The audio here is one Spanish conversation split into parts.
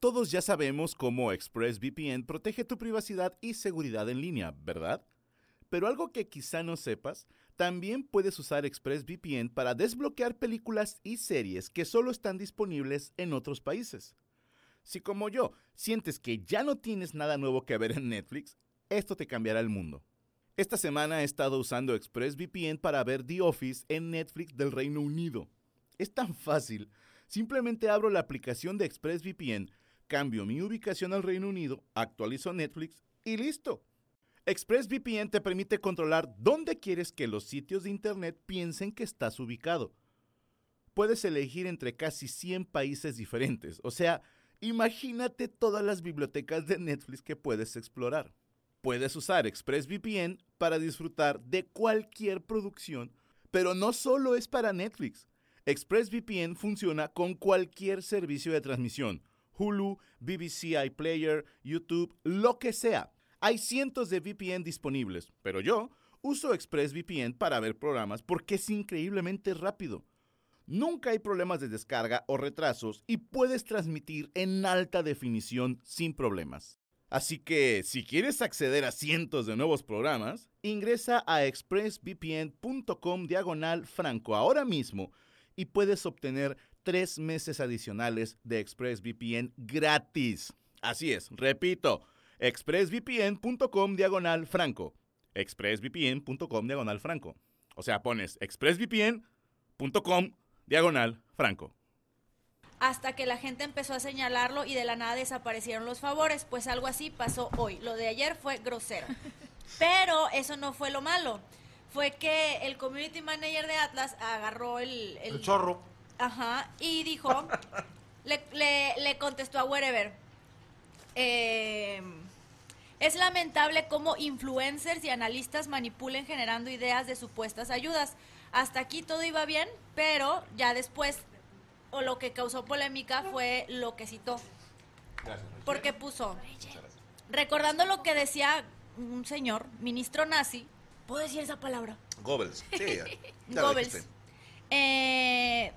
Todos ya sabemos cómo ExpressVPN protege tu privacidad y seguridad en línea, ¿verdad? Pero algo que quizá no sepas, también puedes usar ExpressVPN para desbloquear películas y series que solo están disponibles en otros países. Si como yo sientes que ya no tienes nada nuevo que ver en Netflix, esto te cambiará el mundo. Esta semana he estado usando ExpressVPN para ver The Office en Netflix del Reino Unido. Es tan fácil. Simplemente abro la aplicación de ExpressVPN, cambio mi ubicación al Reino Unido, actualizo Netflix y listo. ExpressVPN te permite controlar dónde quieres que los sitios de Internet piensen que estás ubicado. Puedes elegir entre casi 100 países diferentes, o sea, imagínate todas las bibliotecas de Netflix que puedes explorar. Puedes usar ExpressVPN para disfrutar de cualquier producción, pero no solo es para Netflix. ExpressVPN funciona con cualquier servicio de transmisión, Hulu, BBC iPlayer, YouTube, lo que sea. Hay cientos de VPN disponibles, pero yo uso ExpressVPN para ver programas porque es increíblemente rápido. Nunca hay problemas de descarga o retrasos y puedes transmitir en alta definición sin problemas. Así que si quieres acceder a cientos de nuevos programas, ingresa a expressvpn.com diagonal franco ahora mismo y puedes obtener tres meses adicionales de ExpressVPN gratis. Así es, repito, expressvpn.com diagonal franco. expressvpn.com diagonal franco. O sea, pones expressvpn.com diagonal franco hasta que la gente empezó a señalarlo y de la nada desaparecieron los favores, pues algo así pasó hoy. Lo de ayer fue grosero. Pero eso no fue lo malo. Fue que el community manager de Atlas agarró el... El, chorro. Ajá, y dijo, le, le, contestó a Wherever, eh, es lamentable cómo influencers y analistas manipulen generando ideas de supuestas ayudas. Hasta aquí todo iba bien, pero ya después o lo que causó polémica fue lo que citó. Porque puso, recordando lo que decía un señor, ministro nazi, ¿puedo decir esa palabra? Goebbels, sí. Goebbels. Eh,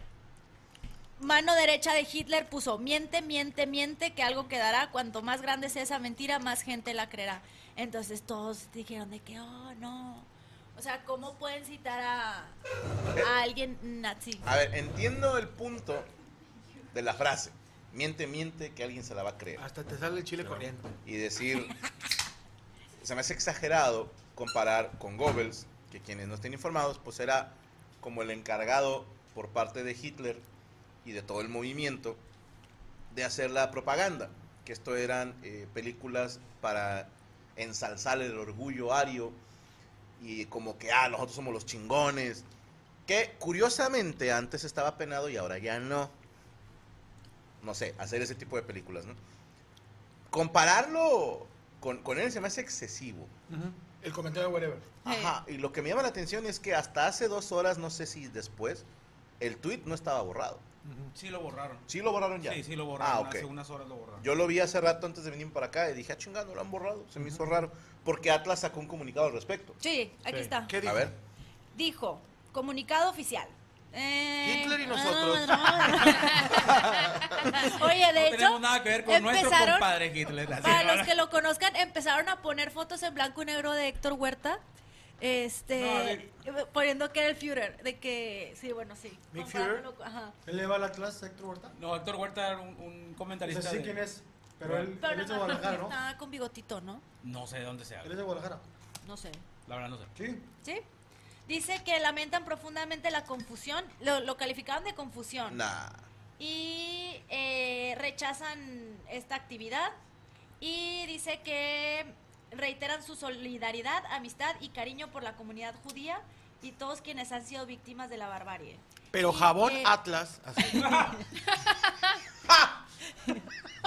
mano derecha de Hitler puso, miente, miente, miente, que algo quedará. Cuanto más grande sea esa mentira, más gente la creerá. Entonces todos dijeron de que, oh, no. O sea, ¿cómo pueden citar a, alguien nazi? A ver, entiendo el punto de la frase. Miente, miente, que alguien se la va a creer. Hasta te sale el chile corriendo. Y decir, se me hace exagerado comparar con Goebbels, que quienes no estén informados, pues era como el encargado por parte de Hitler y de todo el movimiento de hacer la propaganda. Que esto eran eh, películas para ensalzar el orgullo ario y como que, ah, nosotros somos los chingones. Que curiosamente antes estaba penado y ahora ya no. No sé, hacer ese tipo de películas, ¿no? Compararlo con, con él se me hace excesivo. El comentario de whatever. Ajá, y lo que me llama la atención es que hasta hace dos horas, no sé si después, el tweet no estaba borrado. Sí lo borraron. ¿Sí lo borraron ya? Sí, sí lo borraron. Ah, Hace unas horas lo borraron. Yo lo vi hace rato antes de venir para acá y dije, ah, chingado, lo han borrado. Se me hizo raro. Porque Atlas sacó un comunicado al respecto. Sí, aquí está. ¿Qué dijo? A ver. Dijo, comunicado oficial. Eh, Hitler y nosotros. Oye, de hecho, tenemos nada que ver con nuestro compadre Hitler. Para los que lo conozcan, empezaron a poner fotos en blanco y negro de Héctor Huerta este, poniendo que era el Führer, de que, sí, bueno, sí. ¿Mick Führer? Ajá. ¿Él le va a la clase Héctor Huerta? No, Héctor Huerta era un, un comentarista. No sé quién es, pero él, es de Guadalajara, ¿no? Está con bigotito, ¿no? No sé de dónde sea. Él es de Guadalajara. No sé. La verdad no sé. Sí. ¿Sí? Dice que lamentan profundamente la confusión, lo, lo calificaban de confusión. Nah. Y eh, rechazan esta actividad. Y dice que reiteran su solidaridad, amistad y cariño por la comunidad judía y todos quienes han sido víctimas de la barbarie. Pero jabón Atlas.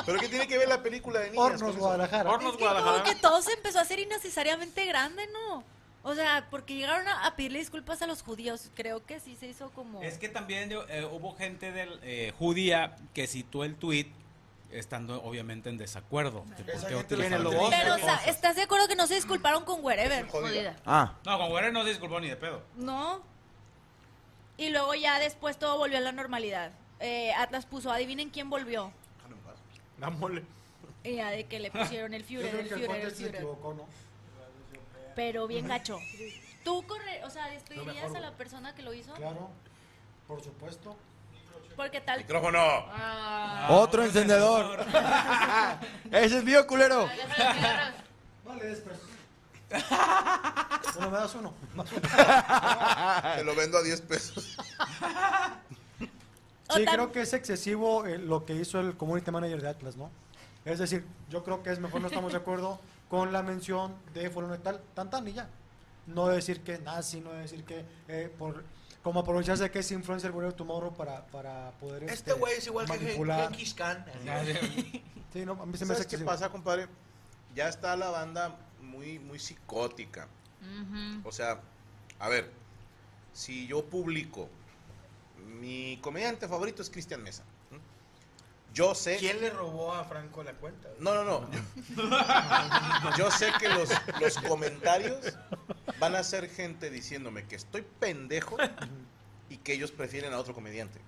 ¿Pero qué tiene que ver la película de niñas? Hornos Guadalajara. Hornos Guadalajara. Como que todo se empezó a hacer innecesariamente grande, ¿no? O sea, porque llegaron a, pedirle disculpas a los judíos. Creo que sí se hizo como... Es que también eh, hubo gente del, eh, judía que citó el tweet estando obviamente en desacuerdo. Pero, ¿estás de acuerdo que no se disculparon con Wherever? Ah. No, con Wherever no se disculpó ni de pedo. No. Y luego ya después todo volvió a la normalidad. Eh, Atlas puso, adivinen quién volvió. La mole. Y ya de que le pusieron el Führer, el Führer, el Führer. equivocó, ¿no? Pero bien gacho. ¿Tú corre, o sea, despedirías a la persona que lo hizo? Claro, por supuesto. Porque tal. ¡Micrófono! Ah. Otro encendedor. Ese es mío, culero. Vale, después. Bueno, me das uno. Más uno. Te lo vendo a 10 pesos. Sí, creo que es excesivo eh, lo que hizo el community manager de Atlas, ¿no? Es decir, yo creo que es mejor no estamos de acuerdo con la mención de fulano y tal, tan tan y ya. No decir que nazi, no decir que eh, por como aprovecharse que es influencer Whatever Tomorrow para, para poder Este güey es igual que manipular. Genghis Khan. Sí, no, a mí se me hace ¿Sabes qué pasa, compadre? Ya está la banda muy, muy psicótica. O sea, a ver, si yo publico, mi comediante favorito es Cristian Mesa. Yo sé... ¿Quién le robó a Franco la cuenta? No, no, no. Yo sé que los, los comentarios van a ser gente diciéndome que estoy pendejo y que ellos prefieren a otro comediante.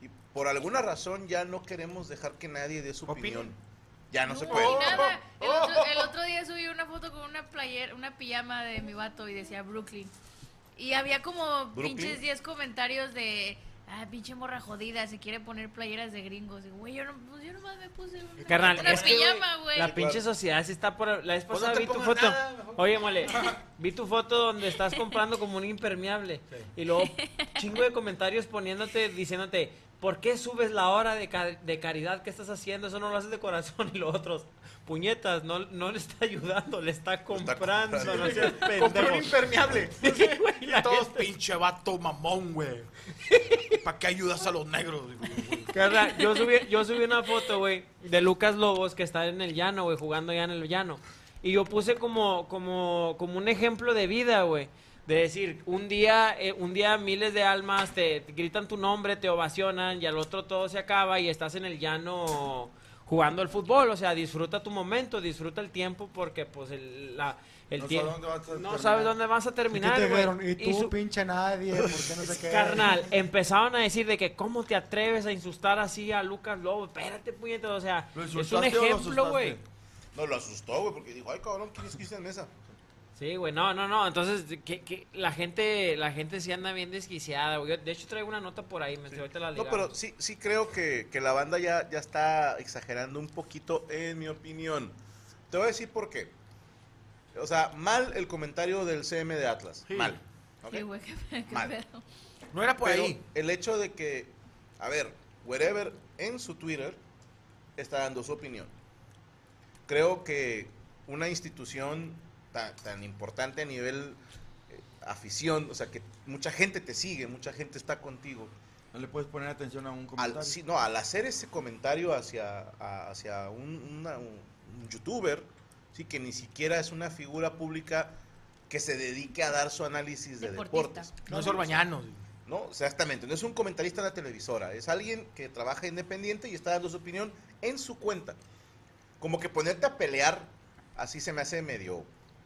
Y por alguna razón ya no queremos dejar que nadie dé su opinión. Ya no, se puede. ni nada. El otro, el otro día subí una foto con una player, una pijama de mi vato y decía Brooklyn. Y había como ¿Brooklyn? pinches 10 comentarios de, ah, pinche morra jodida, se quiere poner playeras de gringos. Güey, yo, no, pues, yo nomás me puse una, Carnal, es que, pijama, güey. La pinche sociedad sí está por... La vez Pues pasada no te vi tu foto. nada. Oye, mole, vi tu foto donde estás comprando como un impermeable. Y luego chingo de comentarios poniéndote, diciéndote, ¿por qué subes la hora de, de caridad que estás haciendo? Eso no lo haces de corazón. Y los otros, puñetas, no, no le está ayudando, le está comprando. comprando. No seas Compré un pendejo. impermeable. Sí, güey, Y todos, gente- pinche vato mamón, güey. ¿Para qué ayudas a los negros? Yo subí, yo subí una foto, güey, de Lucas Lobos que está en el llano, güey, jugando ya en el llano. Y yo puse como, como, como un ejemplo de vida, güey. De decir, un día, eh, un día miles de almas te, te gritan tu nombre, te ovacionan y al otro todo se acaba y estás en el llano jugando al fútbol. O sea, disfruta tu momento, disfruta el tiempo porque pues el, la, el No tiempo... sabes dónde vas a No terminar. sabes dónde vas a ¿Y qué terminar, te güey. dijeron? Y tú, su- pinche nadie, ¿por qué no sé qué? Carnal, empezaban a decir de que cómo te atreves a insultar así a Lucas Lobo. Espérate, puñeta, o sea, ¿Lo es un ejemplo, güey. No, lo asustó, güey, porque dijo, ay, cabrón, ¿quién es Cristian Mesa? Sí, güey, no, no, no, entonces que, que la gente la gente sí anda bien desquiciada, güey. De hecho traigo una nota por ahí, me ahorita la No, pero sí, sí creo que, que la banda ya, ya está exagerando un poquito, en mi opinión. Te voy a decir por qué. O sea, mal el comentario del CM de Atlas. Sí. Mal. ¿ok? Sí, güey, qué, qué Mal. pedo. No era por Pero ahí. el hecho de que, a ver, Wherever en su Twitter está dando su opinión. Creo que una institución tan, tan importante a nivel eh, afición, o sea, que mucha gente te sigue, mucha gente está contigo. No le puedes poner atención a un Al, comentario. sí, no, al hacer ese comentario hacia, a- hacia un, una- un- un youtuber, sí, que ni siquiera es una figura pública que se dedique a dar su análisis de Deportista. deportes. No es Orbañano. No, exactamente, no es un comentarista en la televisora, es alguien que trabaja independiente y está dando su opinión en su cuenta. Como que ponerte a pelear, así se me hace medio...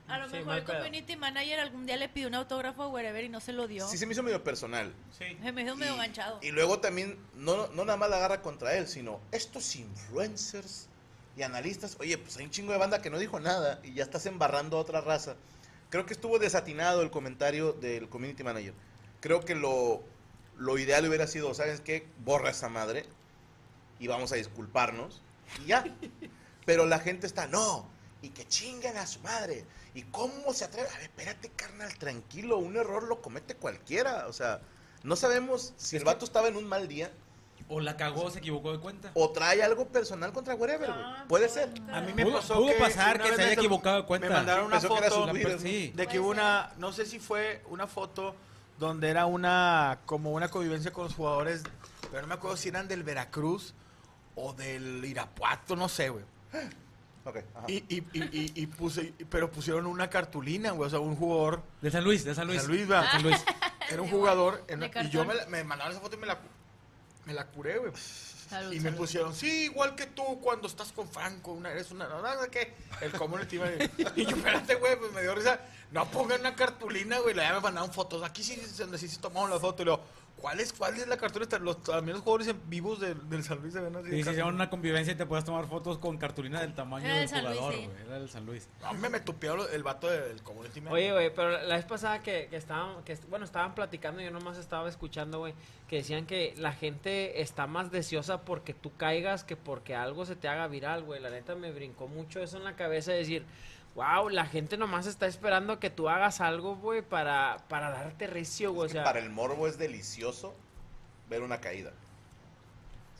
A lo Sí, mejor el pedo. community manager algún día le pidió un autógrafo a Wherever y no se lo dio. Sí se me hizo medio personal. Sí. Se me hizo medio Y- ganchado. Y luego también, no, no nada más la agarra contra él, sino estos influencers y analistas. Oye, pues hay un chingo de banda que no dijo nada y ya estás embarrando a otra raza. Creo que estuvo desatinado el comentario del community manager. Creo que lo, lo ideal hubiera sido, ¿sabes qué? Borra esa madre y vamos a disculparnos y ya. Pero la gente está, no, y que chingan a su madre. ¿Y cómo se atreve? A ver, espérate, carnal, tranquilo, un error lo comete cualquiera. O sea, no sabemos si el vato estaba en un mal día O la cagó, se equivocó de cuenta. o trae algo personal contra Wherever, güey. Ah, Puede ser. A mí me Pudo- pasó pudo que pasar que se haya me- equivocado de cuenta. Me mandaron una Pensó que era foto Sí. de que Puede una, no sé si fue una foto donde era una, como una convivencia con los jugadores, pero no me acuerdo si eran del Veracruz o del Irapuato, no sé, güey. Ok, ajá. Y, y, y, y, y puse, pero pusieron una cartulina, güey, o sea, un jugador, De San Luis, de San Luis. San Luis, va. San Luis. era un jugador, en- y yo me, la- me mandaron esa foto y me la, me la curé, güey. Salud, Y me salud. pusieron, sí, igual que tú cuando estás con Franco, una, eres una, no, no, ¿qué? El community. Y yo, espérate, güey, pues me dio risa. No pongan una cartulina, güey, ya me mandaron fotos. Aquí sí, donde sí se tomaron la foto y luego, ¿Cuál es, cuál es la cartulina? Los, también los jugadores en vivos del, del San Luis se ven así. Y si hicieron una convivencia y te puedes tomar fotos con cartulina del tamaño Era del jugador, sí. güey. Era del San Luis. A mí me tupió lo- el vato del community manager. Oye, güey, pero la vez pasada que, que estaban, que, bueno, estaban platicando, yo nomás estaba escuchando, güey, que decían que la gente está más deseosa porque tú caigas que porque algo se te haga viral, güey. La neta me brincó mucho eso en la cabeza de decir, wow, la gente nomás está esperando que tú hagas algo, güey, para, para darte recio, güey. O sea, para el morbo es delicioso ver una caída.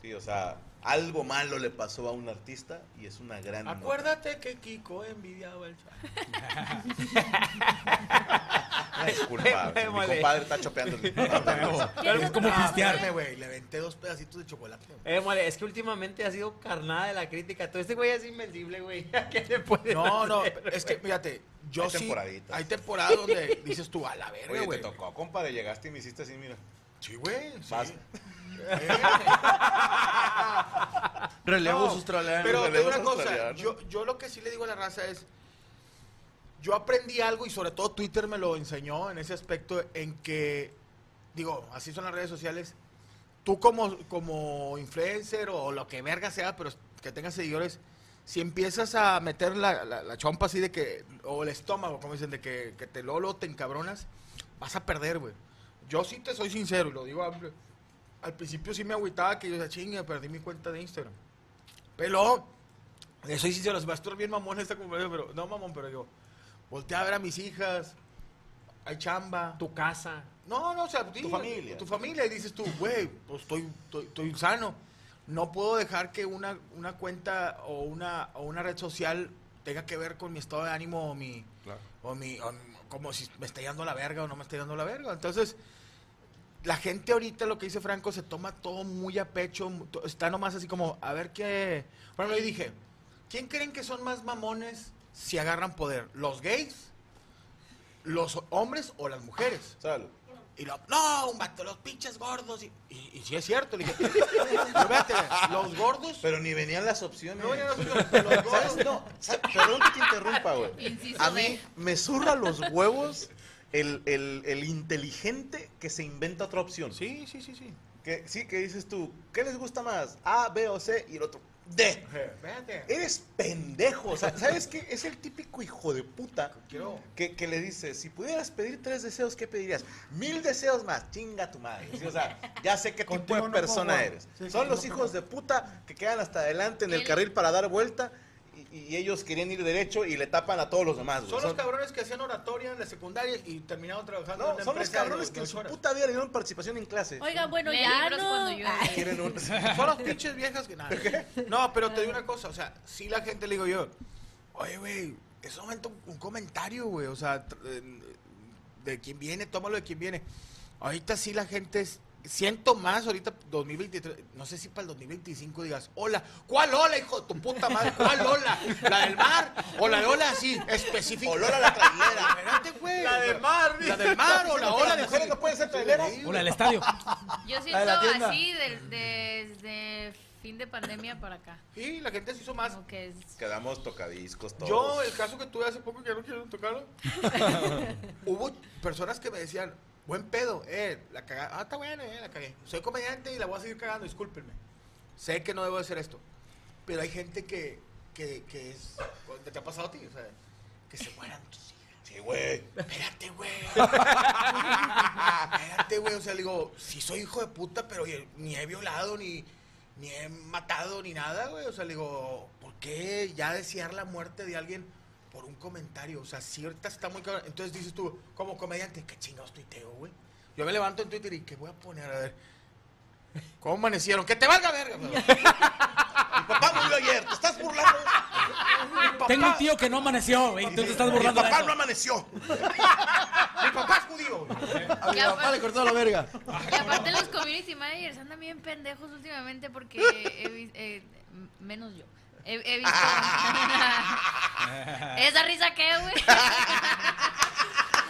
Sí, o sea, algo malo le pasó a un artista y es una gran nota. Acuérdate que Kiko envidiaba el chat. Una disculpa, Me mi compadre está chopeando. el- Es como güey, le aventé dos pedacitos de chocolate. eh, mole, es que últimamente ha sido carnada de la crítica. Todo este güey es invencible, güey. ¿A ¿Qué le puede No, no, es que, güey? fíjate, yo Hay sí. temporaditas. Hay temporadas donde dices tú, a la verga, Oye, te güey. tocó, compadre, llegaste y me hiciste así, mira. Sí, güey. Sí. Vas. Relevo No, australiano. pero relevos digo una cosa, australianos. yo, yo lo que sí le digo a la raza es, yo aprendí algo y sobre todo Twitter me lo enseñó en ese aspecto en que, digo, así son las redes sociales, tú como, como influencer o lo que verga sea, pero que tengas seguidores, si empiezas a meter la, la, la chompa así de que, o el estómago, como dicen, de que, que te lolo te encabronas, vas a perder, güey. Yo sí te soy sincero y lo digo amplio. Al principio sí me agüitaba que yo decía, chinga, perdí mi cuenta de Instagram. Pero, le soy sincero, se va a estar bien mamón esta conversación, pero no mamón, pero yo, volteé a ver a mis hijas, hay chamba. Tu casa. No, no, o sea, sí, familia. Tu familia, y dices tú, güey, pues estoy, estoy, estoy sano. No puedo dejar que una, una cuenta o una, o una red social tenga que ver con mi estado de ánimo o mi, Claro. o mi, o como si me está yendo la verga o no me está yendo la verga. Entonces, la gente ahorita, lo que dice Franco, se toma todo muy a pecho, está nomás así como, a ver qué... Bueno, yo dije, ¿quién creen que son más mamones si agarran poder? ¿Los gays? ¿Los hombres o las mujeres? Salud. Y lo, no, un vato, los pinches gordos. Y, y, y sí es cierto, le dije, pero vete, los gordos... Pero ni venían las opciones. No, ya no, señor, pero los gordos... ¿Sabes? No, perdón que te interrumpa, güey. A mí me zurra los huevos el, el, el inteligente que se inventa otra opción. Sí, sí, sí, sí. Que, sí, que dices tú, ¿qué les gusta más? A, B o C y el otro, D. Vete. Eres pendejo. O sea, ¿sabes qué? Es el típico hijo de puta que, que le dice, si pudieras pedir tres deseos, ¿qué pedirías? Mil deseos más, chinga tu madre. Sí, o sea, ya sé qué tipo de persona eres. Sí, Son los no hijos de puta que quedan hasta adelante en El- carril para dar vuelta y, ellos querían ir derecho y le tapan a todos los demás. güey. Son los cabrones que hacían oratoria en la secundaria y terminaron trabajando en no, una son los cabrones que en su puta vida le dieron participación en clase. Oigan, bueno, ya no. un- Son los pinches viejas que nada. No, pero te digo una cosa, o sea, si la gente le digo yo, oye, güey, es un momento un comentario, güey, o sea, de quién viene, tómalo de quién viene. Ahorita sí la gente es, siento más ahorita 2023, no sé si para el 2025 digas, hola, ¿cuál hola, hijo de tu puta madre? ¿Cuál hola? ¿La del mar? ¿O la de hola así, específica? O Lola la trailera. Espérate, güey. La del mar, La del mar o la ola de mujeres no pueden ser traileras. Hola, el estadio. Yo La siento de la así del- desde fin de pandemia para acá. Sí, la gente se hizo más. Como que es... Quedamos tocadiscos todos. Yo, el caso que tuve hace poco, que ya no quiero tocarlo, hubo personas que me decían, buen pedo, eh, la cagada, ah, está buena, eh, la cagué. Soy comediante y la voy a seguir cagando, discúlpenme. Sé que no debo hacer esto, pero hay gente que, que, que es, ¿te ha pasado a ti? O sea, que se mueran tus hijas. Sí, güey. Espérate, güey. Espérate, güey. O sea, le digo, sí soy hijo de puta, pero oye, ni he violado, ni, ni he matado, ni nada, güey. O sea, le digo, ¿por qué ya desear la muerte de alguien por un comentario? O sea, si ahorita está muy cabrón. Entonces dices tú, como comediante, ¿qué chingados tuiteo, güey? Yo me levanto en Twitter y ¿qué voy a poner? A ver. ¿Cómo amanecieron? ¡Que te valga verga! güey! Mi papá murió ayer. ¿Te estás burlando? Mi papá- Tengo un tío que no amaneció y tú te estás Mi burlando de papá eso. no amaneció. Mi papá es judío. güey. A mi papá le cortó la verga. Y aparte los community managers andan bien pendejos últimamente porque eh, menos yo. He, he visto. ¿Esa risa qué, güey?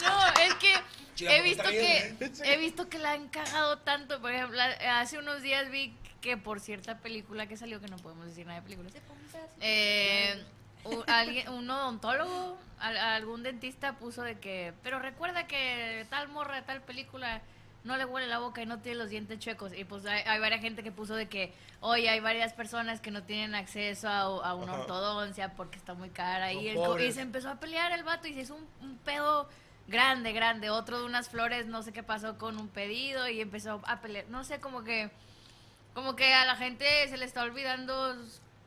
no, es que he visto que bien, he visto que la han cagado tanto. Por ejemplo, hace unos días vi que por cierta película que salió, que no podemos decir nada de películas, eh, u- alguien, un odontólogo, al- algún dentista puso de que, pero recuerda que tal morra de tal película no le huele la boca y no tiene los dientes chuecos. Y pues hay, hay varias gente que puso de que, oye, hay varias personas que no tienen acceso a, a una Ajá. ortodoncia porque está muy cara. Y, el se empezó a pelear el vato y se hizo un, un pedo grande, grande. Otro de unas flores, no sé qué pasó con un pedido y empezó a pelear. No sé, como que, como que a la gente se le está olvidando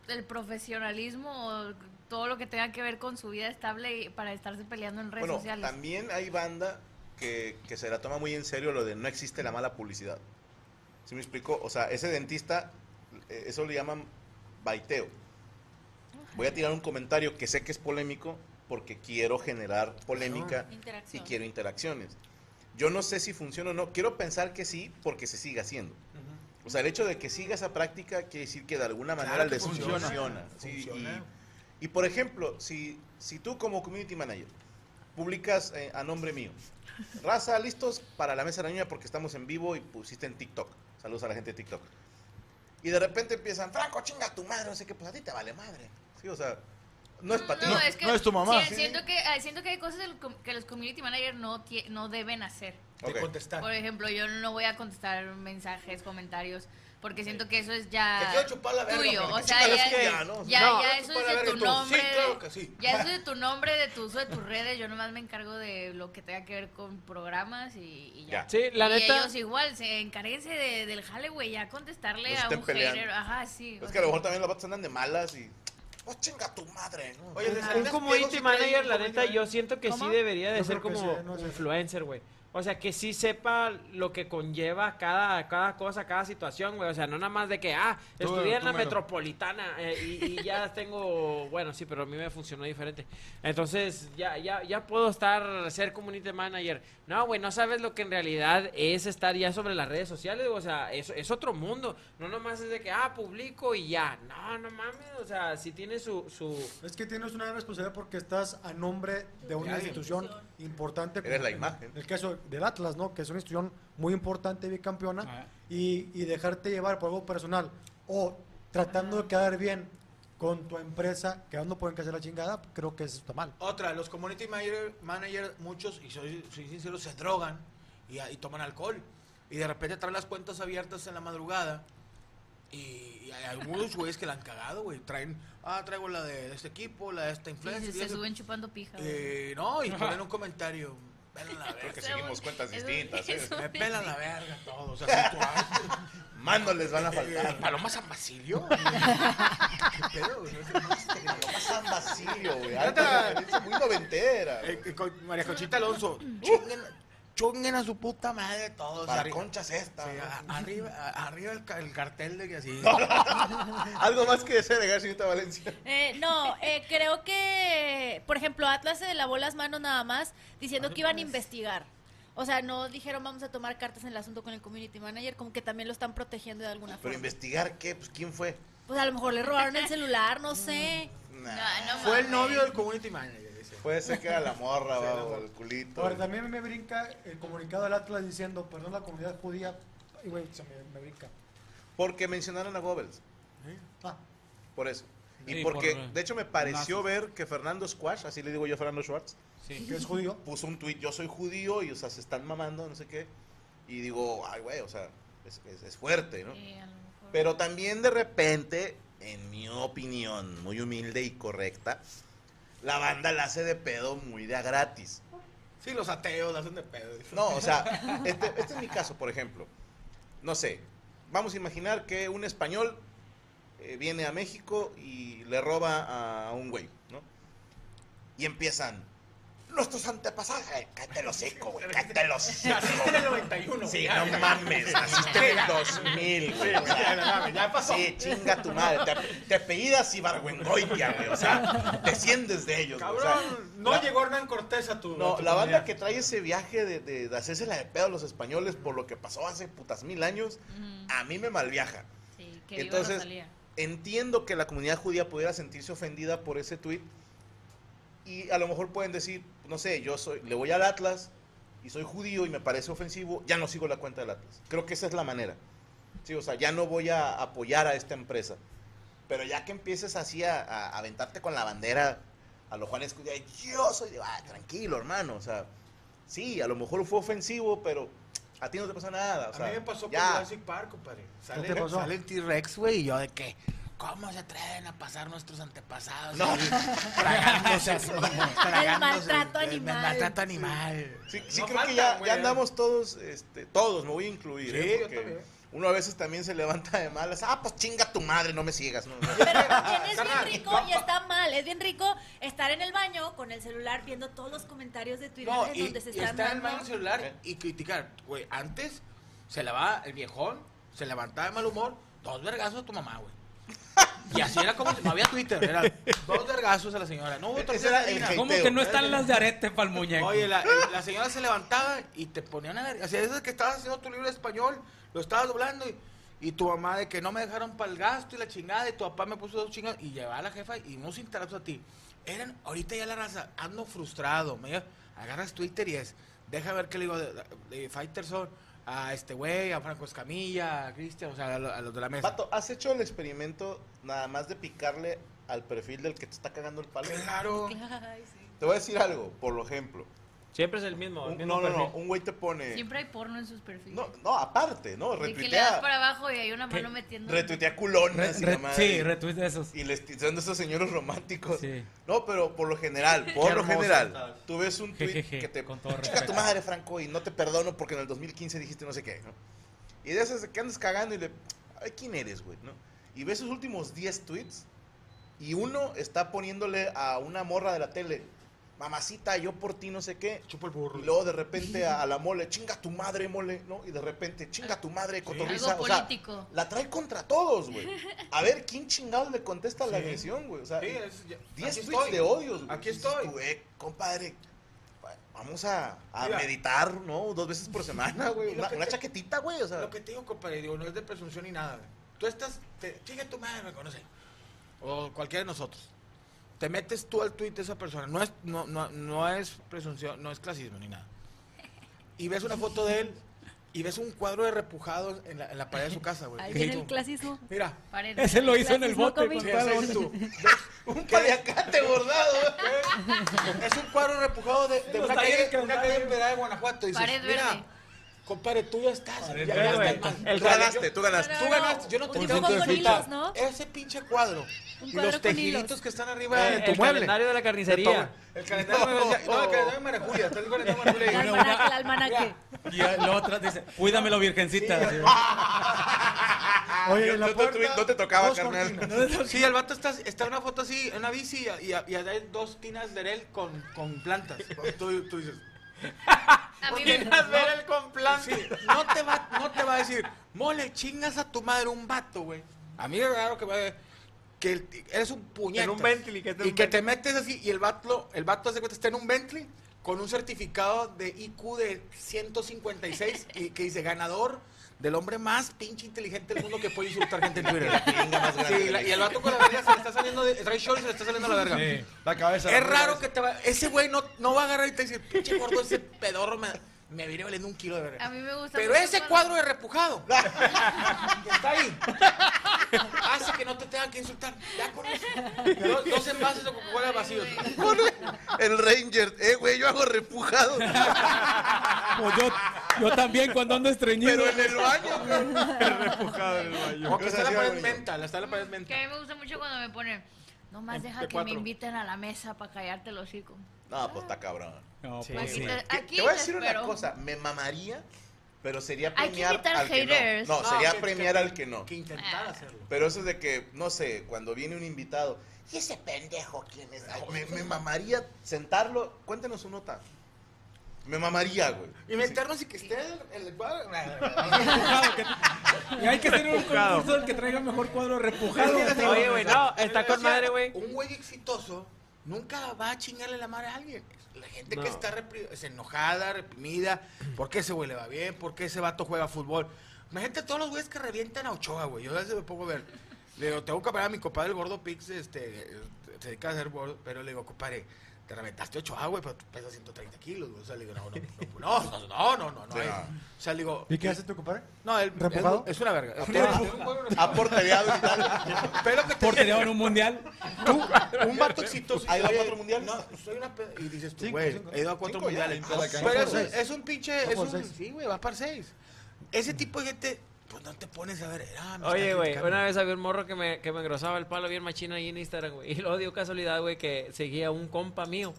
el profesionalismo o todo lo que tenga que ver con su vida estable y para estarse peleando en redes Bueno, sociales. también hay banda que, que se la toma muy en serio lo de no existe la mala publicidad. ¿Sí me explico? O sea, ese dentista, eh, eso le llaman baiteo. Voy a tirar un comentario que sé que es polémico porque quiero generar polémica y Interacción. quiero interacciones. Yo no sé si funciona o no. Quiero pensar que sí porque se sigue haciendo. O sea, el hecho de que siga esa práctica quiere decir que de alguna manera Claro les funciona. funciona. sí, Funciona. y, y, por ejemplo, si, si tú como community manager publicas eh, a nombre mío, raza, listos para la mesa de la niña porque estamos en vivo y pusiste en TikTok. Saludos a la gente de TikTok. Y de repente empiezan, Franco, chinga tu madre, no sé qué, pues a ti te vale madre. Sí, o sea, no es para ti. No, es que no es tu mamá. sí, siento que ah, siento que hay cosas que los community managers no no deben hacer. De Ok. contestar. Por ejemplo, yo no voy a contestar mensajes, comentarios porque siento que eso es ya Te quiero chupar la verga, tuyo, o sea, ya, ya, ¿no? ya, No, ya te eso es de tu nombre. Sí, claro que sí. Ya eso es de tu nombre, de tu uso de tus redes, yo nomás me encargo de lo que tenga que ver con programas y, y ya. Sí, la y neta. ellos igual, se encárguense de, del jale, güey, ya contestarle No a un peleando. hater. Ajá, sí. Es que sea, a lo mejor también los vatos andan de malas y. ¡Oh, chinga tu madre! ¿no? Oye, ¿les Un salinas community pedos y manager, la neta, yo siento que sí debería de Yo ser como sí, no sé. influencer, güey. O sea, que sí sepa lo que conlleva cada, cada cosa, cada situación, güey. O sea, no nada más de que, ah, Tú- estudié en la mero. metropolitana eh, y, y ya tengo, bueno, sí, pero a mí me funcionó diferente. Entonces, ya, ya, ya puedo estar, ser community manager. No, güey, no sabes lo que en realidad es estar ya sobre las redes sociales, o sea, es, es otro mundo. No nomás es de que, ah, publico y ya. No, no mames, o sea, si tiene su... su... Es que tienes una gran responsabilidad porque estás a nombre de una institución importante. Eres como la en imagen. El caso del Atlas, ¿no? Que es una institución muy importante, bicampeona. Ah. Y, y dejarte llevar por algo personal o tratando de quedar bien con tu empresa, quedando por en que hacer la chingada, creo que eso está mal. Otra, los community manager, manager muchos, y soy, soy sincero, se drogan y, y toman alcohol. Y de repente traen las cuentas abiertas en la madrugada. Y, y hay algunos güeyes que la han cagado, güey. Traen, ah, traigo la de este equipo, la de esta y se, y se suben chupando pija. Eh, no, y ponen un comentario. Pelan la Creo que verga. seguimos cuentas distintas. ¿eh? Me pelan la verga todos. O sea, Manos les van a faltar. Paloma San Basilio. ¿Qué pedo? güey? Paloma San Basilio, güey. Alta referencia muy noventera. Eh, eh, con María Conchita Alonso. Chinguen a su puta madre todos. Para Arri- conchas esta. Sí, ¿no? a- arriba, a- arriba el, ca- el cartel de que así. Algo más que desea agregar, señorita Valencia. Eh, no, eh, creo que, por ejemplo, Atlas se lavó las manos nada más diciendo que iban a investigar. O sea, no dijeron vamos a tomar cartas en el asunto con el community manager, como que también lo están protegiendo de alguna Pero forma. investigar qué, pues quién fue. Pues a lo mejor le robaron el celular, no sé. Nah. No, no Fue el novio del community manager. Puede ser que era la morra, Sí, va, o el culito. Ahora, también me brinca el comunicado del Atlas diciendo, perdón, la comunidad judía, y güey, se me, me brinca. Porque mencionaron a Goebbels. Ah, Por eso. Y Sí, porque, por- de hecho, me pareció nazis. ver que Fernando Squash, así le digo yo a Fernando Schwartz, Sí. que es judío. puso un tuit, yo soy judío y, o sea, se están mamando, no sé qué. Y digo, ay, güey, o sea, es, es- es fuerte, ¿no? Sí, a lo mejor. Pero también de repente, en mi opinión, muy humilde y correcta, la banda la hace de pedo muy de a gratis. Sí, los ateos la hacen de pedo. No, o sea, este, este es mi caso, por ejemplo. No sé, vamos a imaginar que un español eh, viene a México y le roba a un güey, ¿no? Y empiezan, nuestros antepasados, eh, cállate los hocico, güey, cállate los hocico. Naciste en el 91. Sí, güey. no mames, naciste en el 2000, güey. o sea, Ya, pasó. Sí, chinga tu madre. Te, te apellidas Ibargüengoitia, güey. O sea, desciendes de ellos. güey, o sea, Cabrón, no la- llegó Hernán Cortés a tu. a No, tu la banda comunidad. que trae ese viaje de, de, de hacerse la de pedo a los españoles por lo que pasó hace putas mil años, a mí me malviaja. Sí, que viva Entonces. Entiendo que la comunidad judía pudiera sentirse ofendida por ese tweet y a lo mejor pueden decir, no sé, yo soy, le voy al Atlas y soy judío y me parece ofensivo, ya no sigo la cuenta del Atlas. Creo que esa es la manera. Sí, o sea, ya no voy a apoyar a esta empresa. Pero ya que empieces así a, aventarte con la bandera a los Juanes yo soy de, ah, tranquilo, hermano. O sea, sí, a lo mejor fue ofensivo, pero a ti no te pasa nada. O A sea, mí me pasó ya. Jurassic Park, compadre. Sale, te pasó? sale el T-Rex, güey, y yo de que, ¿cómo se atreven a pasar nuestros antepasados? No. Tragándose, tragándose maltrato el- el animal. maltrato animal. Sí, sí No creo que ya, andamos todos, este, todos, me voy a incluir. Sí, ¿eh? yo Porque también. Uno a veces también se levanta de malas. Ah, pues chinga tu madre, no me sigas. No, no. Pero también es bien rico y está mal. Es bien rico estar en el baño con el celular viendo todos los comentarios de Twitter No, en y, donde se están estar en el baño celular y criticar. Güey, antes se lavaba el viejón, se levantaba de mal humor, dos vergazos a tu mamá, güey. Y así era como, no había Twitter, era dos vergazos a la señora. No hubo. ¿Cómo que no están las de arete para el muñeco? Oye, la, el- la señora se levantaba y te ponía una verga. O sea, eso es que estabas haciendo tu libro de español, lo estabas doblando y, y tu mamá de que no me dejaron para el gasto y la chingada y tu papá me puso dos chingadas y llevaba a la jefa y unos interactos a ti. Eran, ahorita ya la raza, ando frustrado. Me diga, agarras Twitter y es, deja ver qué le digo de, de Fighterson a este güey, a Franco Escamilla, a Cristian, o sea, a, lo- a los de la mesa. Vato, ¿has hecho el experimento nada más de picarle al perfil del que te está cagando el palo? Claro. Ay, sí. Te voy a decir algo, por ejemplo. Siempre es el mismo. el Un- mismo no, no, no, perfil. un güey te pone... Siempre hay porno en sus perfiles. No, no, aparte, ¿no? de que le das para Retuitea, abajo y hay una mano metiendo. retuitea culonas y Re- la madre. sí, de esos. Y les son de esos señores románticos. Sí. No, pero por lo general, por Qué lo general, estás. tú ves un tweet Jejeje, que te con todo chica tu madre, Franco, y no te perdono porque en el 2015 dijiste no sé qué, ¿no? Y de esas que andas cagando y le, ay, ¿quién eres, güey, no? Y ves sus últimos 10 tweets y uno está poniéndole a una morra de la tele, mamacita, yo por ti no sé qué. Chupa el burro. Y luego de repente a, a la mole, chinga tu madre, mole, ¿no? Y de repente, chinga tu madre, cotorriza. Algo O sea, la trae contra todos, güey. A ver, ¿quién chingados le contesta la agresión, güey? O sea, Sí, es- ya- 10 aquí tweets de odios, güey. Aquí estoy. tú, eh, compadre, vamos a, a Mira. meditar, ¿no? Dos veces por semana, güey. Una, una te- chaquetita, güey, o sea. Lo que te digo, compadre, digo, no es de presunción ni nada. güey. Tú estás, te, chinga tu madre, me conoce. O cualquiera de nosotros. Te metes tú al tweet de esa persona. No es, no, no, no es presunción, no es clasismo ni nada. Y ves una foto de él y ves un cuadro de repujados en la, en la pared de su casa, güey. Ahí viene el clasismo. Mira, Pared. Ese lo hizo en el Clasismo bote. cómico. con es onda. tú. Un paliacate bordado. Es un cuadro repujado de, de Los una talleres calle, que una andaban. calle en Piedad de Guanajuato. Y dices, Pared mira, verde. compadre, tú ya estás. Ya, verde, ya güey. estás mal. El Tú ganaste, tú ganaste. Tú ganaste, yo no te Un tengo que ¿no? Ese pinche cuadro. Y los tejiditos que están arriba Eh, de tu el mueble. calendario de la carnicería. El calendario de María- no, el calendario de María Julia, está el calendario de María Julia. El Y- almanaque, el almanaque. Y el otro dice, cuídamelo, virgencita. Oye, la puerta, no te tocaba, carnal. Sí, el vato está, está en una foto así, en una bici, y, y, y hay dos tinas de él con, con plantas. Tú, tú dices, A mí me- ¿Quieres ver el con planta? sí, no te, va, no te va a decir, mole, chingas a tu madre un vato, güey. A mí es raro que, me- que el- eres un puñetazo. En un Bentley, que Y un que Bentley. te metes así, y el vato, el vato hace cuenta, está en un Bentley con un certificado de IQ de 156 y que dice ganador del hombre más pinche inteligente del mundo que puede insultar gente en Twitter. Sí, la- la- y el vato con la verga se le está saliendo de, trae shorts y se le está saliendo la verga. Sí. La cabeza. Es raro que te va, ese güey no, no va a agarrar y te dice, pinche gordo, ese pedorro me, me viene valiendo un kilo de verga. A mí me gusta Pero ese cuadro de repujado que está ahí hace que no te tengan que insultar. Ya con eso. Dos, dos envases de Coca-Cola vacíos. El Ranger, eh, güey, yo hago repujado. Pues yo, yo también cuando ando estreñido. pero en el baño, güey. O que está en la Así, pared güey. mental, está en la pared Que mental. a mí me gusta mucho cuando me ponen, no más deja de que cuatro. me inviten a la mesa para callarte el hocico. No, pues está cabrón. No, Sí. pues sí. te, Que- aquí te voy a decir una cosa, me mamaría, pero sería Hay que premiar al que no. No, sería que- premiar que- al que no. Que intentar Ah. hacerlo. Pero eso es de que, no sé, cuando viene un invitado, ¿y ese pendejo quién es? Ay, me, me mamaría sentarlo, cuéntenos su nota. Me mamaría, güey. Y meternos y que esté el, el cuadro. Y hay que hacer un concurso del que traiga el mejor cuadro repujado. Oye, güey, no, está con madre, güey. Un güey exitoso nunca va a chingarle la madre a alguien. La gente No. que está es enojada, reprimida, ¿por qué ese güey le va bien? ¿Por qué ese vato juega fútbol? Imagínate todos los güeyes que revientan a Ochoa, güey. Yo a veces me pongo a ver. Le digo, tengo que parar a mi compadre el gordo Pix, este, se dedica a hacer gordo, pero le digo, compadre, te reventaste 8 ah, güey, pero pesas 130 kilos, güey. O sea, le digo, no, no, no, no, no, no, no. hay. O sea, le digo. ¿Y qué hace tu compadre? No, él. ¿Repujado? Es, es una verga. Ha portereado y tal. Pero que te. Portereado en un mundial. Tú, un vato exitoso. ¿Ha ido a cuatro mundiales? No, soy una. Y dices tú, güey, he ido a cuatro mundiales. Pero es, es un pinche. Sí, güey, vas para seis. Ese tipo de gente pues no te pones a ver. ah, me Oye, güey, una vez había un morro que me, que me engrosaba el palo bien machino ahí en Instagram, güey. Y luego dio casualidad, güey, que seguía un compa mío.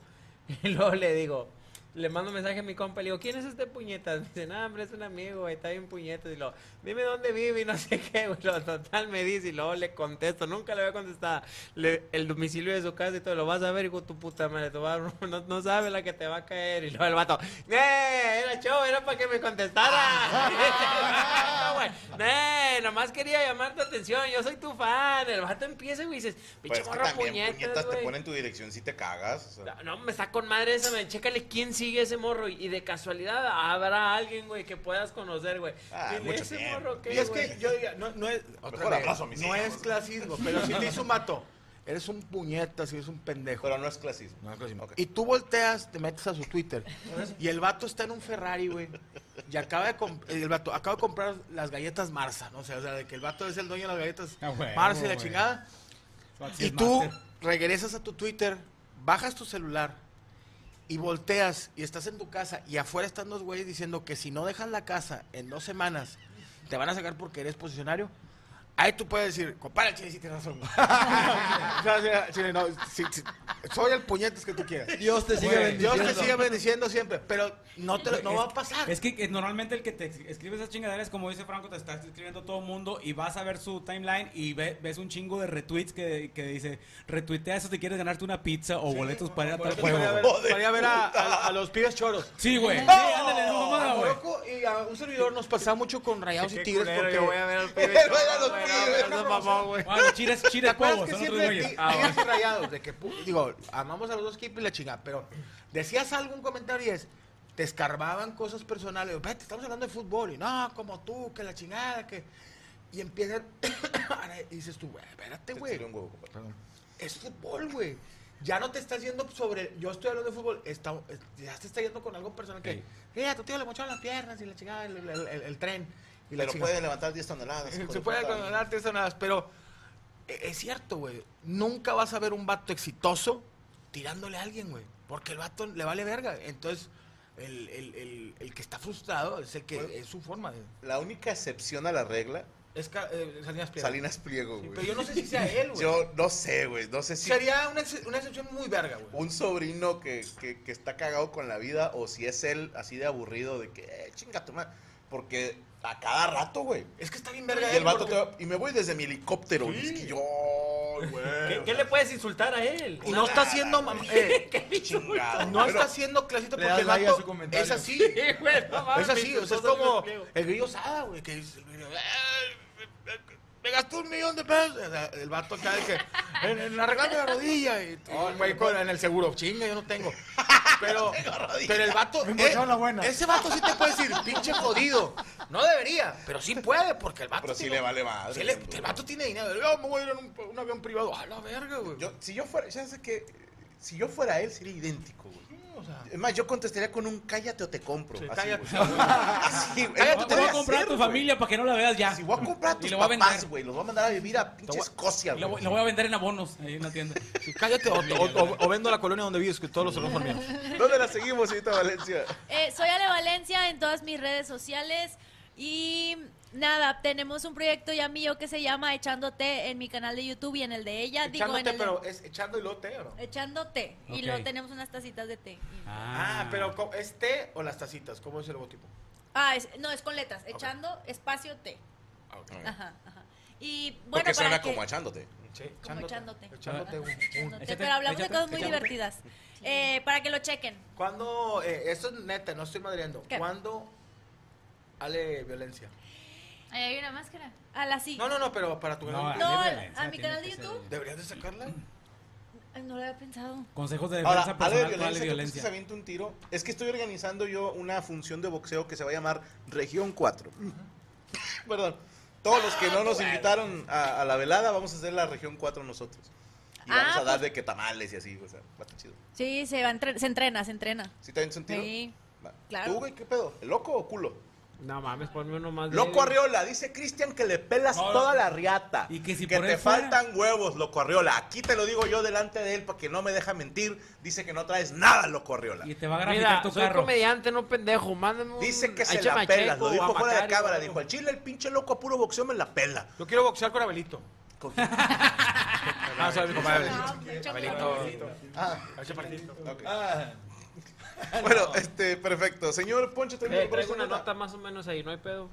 Y luego le digo, le mando un mensaje a mi compa, le digo, ¿quién es este puñetas? Me dice, no, hombre, es un amigo, güey, está bien puñetas. Y luego, dime dónde vive y no sé qué, güey. Lo total me dice y luego le contesto, nunca le voy a contestar. Le- el domicilio de su casa y todo, lo vas a ver, hijo tu puta madre, a dar- no, no sabe la que te va a caer. Y luego el vato, ¡eh! Era show, era para que me contestara. güey. ¡Eh! Nomás quería llamar tu atención, yo soy tu fan. El vato empieza, güey, y dices, Pues pinche es que morro también puñetas, puñetas te ponen tu dirección si te cagas. o sea. No, me está con madre esa, me chécale quién sigue ese morro y de casualidad habrá alguien, güey, que puedas conocer, güey. Ah, Dile, mucho ese tiempo. morro qué, Y es güey? que yo diría, no, no es. Otra Mejor vez, abrazo a mis no hijos. es clasismo, pero si te dice un mato, eres un puñeta, si eres un pendejo. Pero no es clasismo. No es clasismo. Ok. Y tú volteas, te metes a su Twitter y el vato está en un Ferrari, güey. Y acaba de, el vato acaba de comprar las galletas Marsa, ¿no? O sea, o sea, de que el vato es el dueño de las galletas Ah, Marsa y la güey. chingada. Y tú master. regresas a tu Twitter, bajas tu celular y volteas y estás en tu casa y afuera están dos güeyes diciendo que si no dejas la casa en dos semanas te van a sacar porque eres posicionario. Ahí tú puedes decir, compadre, chile, sí tienes razón. No, soy el puñetes que tú quieras. Dios te sigue bendiciendo. Dios te sigue bendiciendo siempre, pero no, te, no Es- va a pasar. Es que eh, normalmente el que te escribe esas chingaderas, como dice Franco, te está escribiendo todo el mundo y vas a ver su timeline y ve- ves un chingo de retweets que, que dice, retuitea eso si quieres ganarte una pizza o boletos para ir a tal Para juego. ir a ver, güey. para ir a, ver a, a- a los pibes choros. Sí, güey. Sí, ándale, no, mamada, güey. Morocco y a un servidor nos pasaba mucho con Rayados y Tigres culero, porque yo voy a ver al pibe. Él va a ir a los. Ah, los chires, ¿Te chires acuerdas que son otros siempre güeyes. Ah, Rayados? De que, pu- digo, amamos a los dos equipos y la chingada, pero decías algún comentario y es, te escarbaban cosas personales. Vete, estamos hablando de fútbol y no, como tú, que la chingada, que. Y empiezan. y dices tú, güey, espérate, Te güey. Es fútbol, güey. Ya no te estás yendo sobre. Yo estoy hablando de fútbol. está- ya te está yendo con algo personal que. Mira, tu tío le mocharon las piernas y la chingada, el, el- el- el tren. Y la Pero chingada. puede levantar 10 toneladas. Se de puede eso nada más, pero es cierto, güey. Nunca vas a ver un vato exitoso tirándole a alguien, güey. Porque el vato le vale verga. Entonces, el, el- el- el que está frustrado es el que Bueno. es su forma de. La única excepción a la regla, Es eh, Salinas Pliego. Salinas Pliego, Sí, güey. pero yo no sé si sea él, güey. Yo no sé, güey. No sé si Sería una, ex- una excepción muy verga, güey. un sobrino que, que, que está cagado con la vida o si es él así de aburrido de que, eh, chinga tu madre. Porque a cada rato, güey. Es que está bien verga. Y el él, vato porque- te va- y me voy desde mi helicóptero. Y es que yo, güey. ¿Qué, qué le puedes insultar a él? Y no está haciendo. mam- eh, Chingado. no Pero- está haciendo clasista Le porque das el like a vato comentario. es así. Sí, güey, no mames, Es así, o sea, es como el grillo Sada, güey, que dice el grillo, "Eh, me- gastó un millón de pesos. El vato acá de que, en, en arreglando la rodilla, y un güey con- en el seguro, chinga, yo no tengo. Pero, pero el vato, Me eh, la buena. ese vato sí te puede decir, pinche jodido. No debería, pero sí puede, porque el vato Pero sí tiene- le vale madre. sí le- el vato tiene dinero. Yo me voy a ir en un, un avión privado. A la verga, güey. Yo, si yo fuera, ya sé que, si yo fuera él, sería idéntico, güey. O sea, Es más, yo contestaría con un cállate o te compro. Sí, así, cállate. güey. Así, güey. Cállate, Te voy a comprar a tu güey. familia para que no la veas ya. Si voy a comprar a Y tus lo voy a papás, vender. güey, los voy a mandar a vivir a pinche Escocia, Y lo, voy- güey. lo voy a vender en abonos ahí en la tienda. sí, cállate o, o- o- o vendo la colonia donde vives, que todos los hermanos son míos. ¿Dónde la seguimos, señorita Valencia? Eh, soy Ale Valencia en todas mis redes sociales y nada, tenemos un proyecto ya mío que se llama Echándote en mi canal de YouTube y en el de ella. digo, en Echándote, el de- pero es echando y lo té, ¿o no? Echándote. Y Ok. luego tenemos unas tacitas de té. Ah, pero ¿cómo- ¿es té o las tacitas? ¿Cómo es el logotipo? Ah, es- no, es con letras. Echando espacio té. Ajá, ajá. Y bueno, Porque para suena que- como echándote. Sí, como echándote. Echándote un- un- echándote. Pero hablamos de cosas muy échate. divertidas. Eh, para que lo chequen. ¿Cuándo, eh, esto es neta, no estoy madreando, ¿Qué? ¿cuándo ale violencia? Ahí hay una máscara. A la sí. No, no, no, pero para tu canal. No, a- Violencia a mi canal de YouTube. ¿Deberías de sacarla? Ay, no lo había pensado. Consejos de Ahora, defensa Ale personal Ale Violencia, ¿tú crees que se Violencia. avienta un tiro? Es que estoy organizando yo una función de boxeo que se va a llamar Región 4. Perdón. Todos los que no nos invitaron a, a la velada, vamos a hacer la Región 4 nosotros. Y vamos Ah, a dar pues- de que tamales y así, o sea, va a estar chido. Sí, se, va a entre- se entrena, se entrena. ¿Sí te avientas un tiro? Sí, Va. claro. ¿Tú, güey, qué pedo? ¿El loco o culo? No mames, ponme uno más. Loco débil. Arriola, dice Cristian que le pelas No, toda la riata. Y que si que por te fuera- faltan huevos, Loco Arriola. Aquí te lo digo yo delante de él porque no me deja mentir. Dice que no traes nada, Loco Arriola. Y te va a graficar tu soy carro. comediante, no pendejo. Mándame un. Dice que se la pelas. Checo Lo dijo fuera de cámara. Dijo, al chile el pinche loco a puro boxeo me la pela. Yo quiero boxear con Abelito. Con- No, soy mi compadre. Ah, mucho Abelito. Ah, Ese partidito. Bueno, este, perfecto. Señor Poncho, ¿te Eh, traigo una nota más o menos ahí, no hay pedo.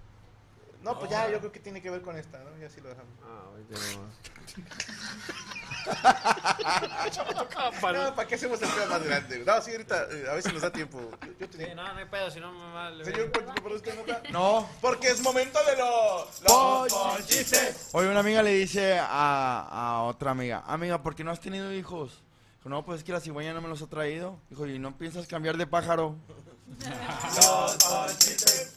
No, pues ya, yo creo que tiene que ver con esta, ¿no? Ya sí lo dejamos. Ah, güey, No, ¿para qué hacemos el tema más grande? No, sí, ahorita, eh, a ver si nos da tiempo. Yo, yo te Sí, digo. no, no hay pedo, si no me va a Señor Poncho, ¿te parece nota? No. Porque es momento de los... los ponchistes. Oye, una amiga le dice a, a otra amiga, amiga, ¿por qué no has tenido hijos? Dijo, no, pues es que la cigüeña no me los ha traído. Dijo, ¿y no piensas cambiar de pájaro?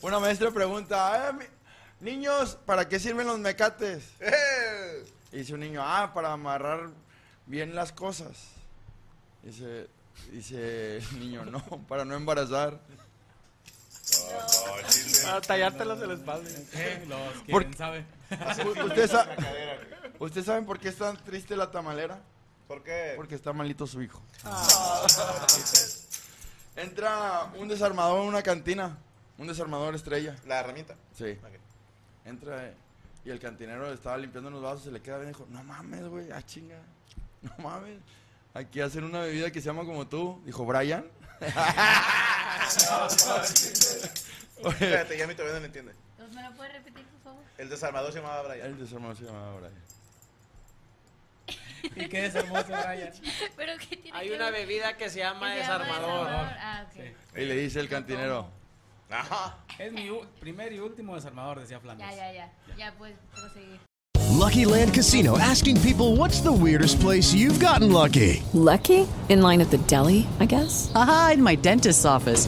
una maestra pregunta, "Eh, mi- niños, ¿para qué sirven los mecates? Y dice un niño, ah, para amarrar bien las cosas. Dice, dice el niño, no, para no embarazar. Para tallártelas de la espalda. Los quién sabe. U- ¿Usted sa- ¿Ustedes saben por qué es tan triste la tamalera? ¿Por qué? Porque está malito su hijo. Entra un desarmador en una cantina. Un desarmador estrella. La herramienta. Sí. Entra eh, y el cantinero estaba limpiando los vasos. Se le queda bien y dijo: No mames, güey, ah, chinga. No mames. Aquí hacen una bebida que se llama como tú. Dijo Brian. Oye, Espérate, ya mi todavía no lo entiende. ¿Me lo puedes repetir, por favor? El desarmador se llamaba Brian. el desarmador se llamaba Brian. Y qué es hermoso, Brian. ¿Pero qué tiene Hay que una ver? bebida que se llama ¿Que se llama desarmador. Ah, ok. Sí. Y le dice el cantinero: Ajá. Es mi primer y último desarmador, decía Flanders. Ya, ya, ya. Ya puedes proseguir. Lucky Land Casino asking people what's the weirdest place you've gotten lucky? Lucky? In line at the deli, I guess? Aha, in my dentist's office.